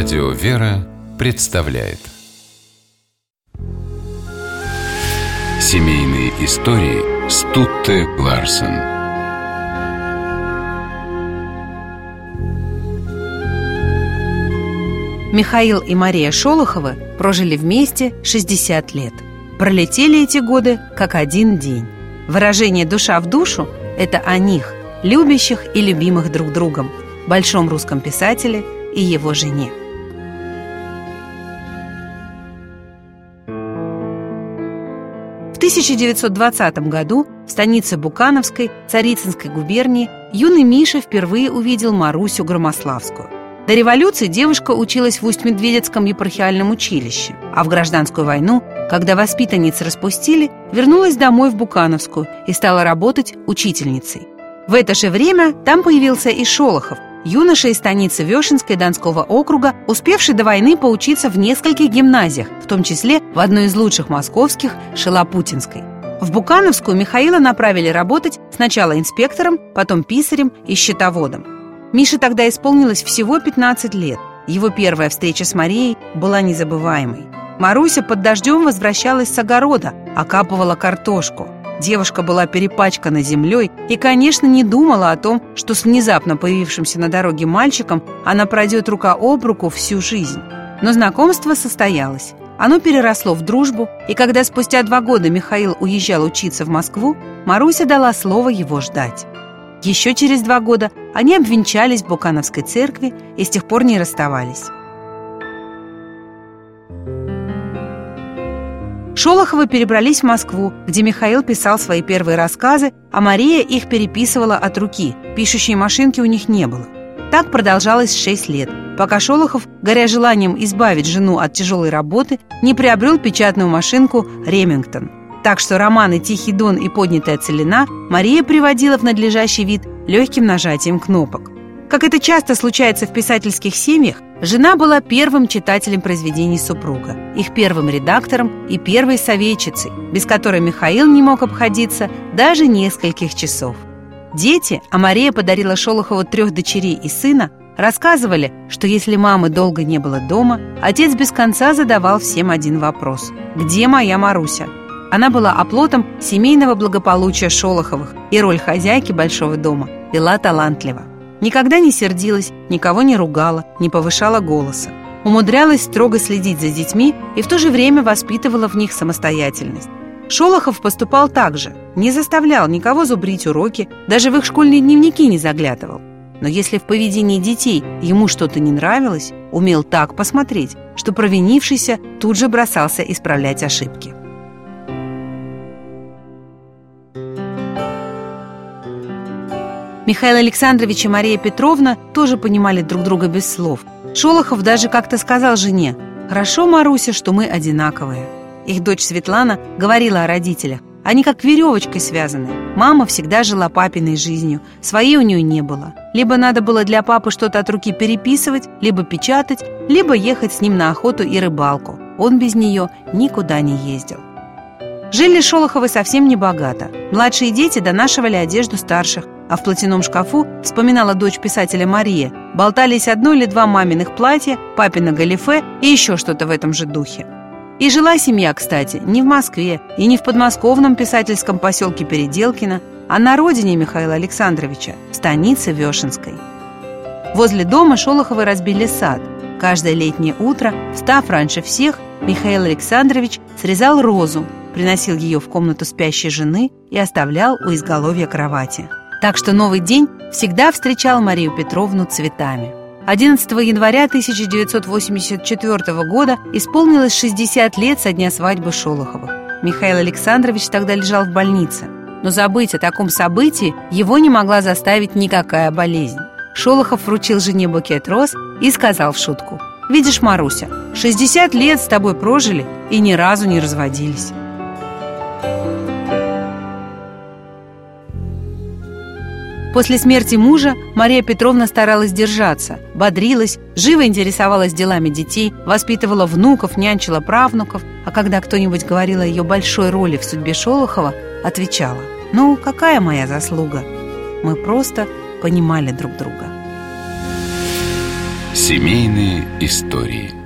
Радио «Вера» представляет Семейные истории Стутте Ларсен Михаил и Мария Шолоховы прожили вместе 60 лет. Пролетели эти годы как один день. Выражение «душа в душу» – это о них, любящих и любимых друг другом, большом русском писателе и его жене. В 1920 году в станице Букановской Царицынской губернии юный Миша впервые увидел Марусю Громославскую. До революции девушка училась в Усть-Медведецком епархиальном училище, а в гражданскую войну, когда воспитанниц распустили, вернулась домой в Букановскую и стала работать учительницей. В это же время там появился и Шолохов, юноша из станицы Вешенской Донского округа, успевший до войны поучиться в нескольких гимназиях, в том числе в одной из лучших московских – Шелопутинской. В Букановскую Михаила направили работать сначала инспектором, потом писарем и счетоводом. Мише тогда исполнилось всего 15 лет. Его первая встреча с Марией была незабываемой. Маруся под дождем возвращалась с огорода, окапывала картошку. Девушка была перепачкана землей и, конечно, не думала о том, что с внезапно появившимся на дороге мальчиком она пройдет рука об руку всю жизнь. Но знакомство состоялось. Оно переросло в дружбу, и когда спустя два года Михаил уезжал учиться в Москву, Маруся дала слово его ждать. Еще через два года они обвенчались в Букановской церкви и с тех пор не расставались. Шолоховы перебрались в Москву, где Михаил писал свои первые рассказы, а Мария их переписывала от руки, пишущей машинки у них не было. Так продолжалось шесть лет, пока Шолохов, горя желанием избавить жену от тяжелой работы, не приобрел печатную машинку «Ремингтон». Так что романы «Тихий дон» и «Поднятая целина» Мария приводила в надлежащий вид легким нажатием кнопок. Как это часто случается в писательских семьях, жена была первым читателем произведений супруга, их первым редактором и первой советчицей, без которой Михаил не мог обходиться даже нескольких часов. Дети, а Мария подарила Шолохову трех дочерей и сына, рассказывали, что если мамы долго не было дома, отец без конца задавал всем один вопрос «Где моя Маруся?». Она была оплотом семейного благополучия Шолоховых, и роль хозяйки большого дома вела талантливо. Никогда не сердилась, никого не ругала, не повышала голоса. Умудрялась строго следить за детьми и в то же время воспитывала в них самостоятельность. Шолохов поступал так же, не заставлял никого зубрить уроки, даже в их школьные дневники не заглядывал. Но если в поведении детей ему что-то не нравилось, умел так посмотреть, что провинившийся тут же бросался исправлять ошибки. Михаил Александрович и Мария Петровна тоже понимали друг друга без слов. Шолохов даже как-то сказал жене «Хорошо, Маруся, что мы одинаковые». Их дочь Светлана говорила о родителях. Они как веревочкой связаны. Мама всегда жила папиной жизнью, своей у нее не было. Либо надо было для папы что-то от руки переписывать, либо печатать, либо ехать с ним на охоту и рыбалку. Он без нее никуда не ездил. Жили Шолоховы совсем не богато. Младшие дети донашивали одежду старших, а в платяном шкафу, вспоминала дочь писателя Мария, болтались одно или два маминых платья, папина галифе и еще что-то в этом же духе. И жила семья, кстати, не в Москве и не в подмосковном писательском поселке Переделкино, а на родине Михаила Александровича, в станице Вешенской. Возле дома Шолоховы разбили сад. Каждое летнее утро, встав раньше всех, Михаил Александрович срезал розу, приносил ее в комнату спящей жены и оставлял у изголовья кровати. Так что новый день всегда встречал Марию Петровну цветами. 11 января 1984 года исполнилось 60 лет со дня свадьбы Шолоховых. Михаил Александрович тогда лежал в больнице. Но забыть о таком событии его не могла заставить никакая болезнь. Шолохов вручил жене букет роз и сказал в шутку «Видишь, Маруся, 60 лет с тобой прожили и ни разу не разводились». После смерти мужа Мария Петровна старалась держаться, бодрилась, живо интересовалась делами детей, воспитывала внуков, нянчила правнуков, а когда кто-нибудь говорил о ее большой роли в судьбе Шолохова, отвечала «Ну, какая моя заслуга?» Мы просто понимали друг друга. Семейные истории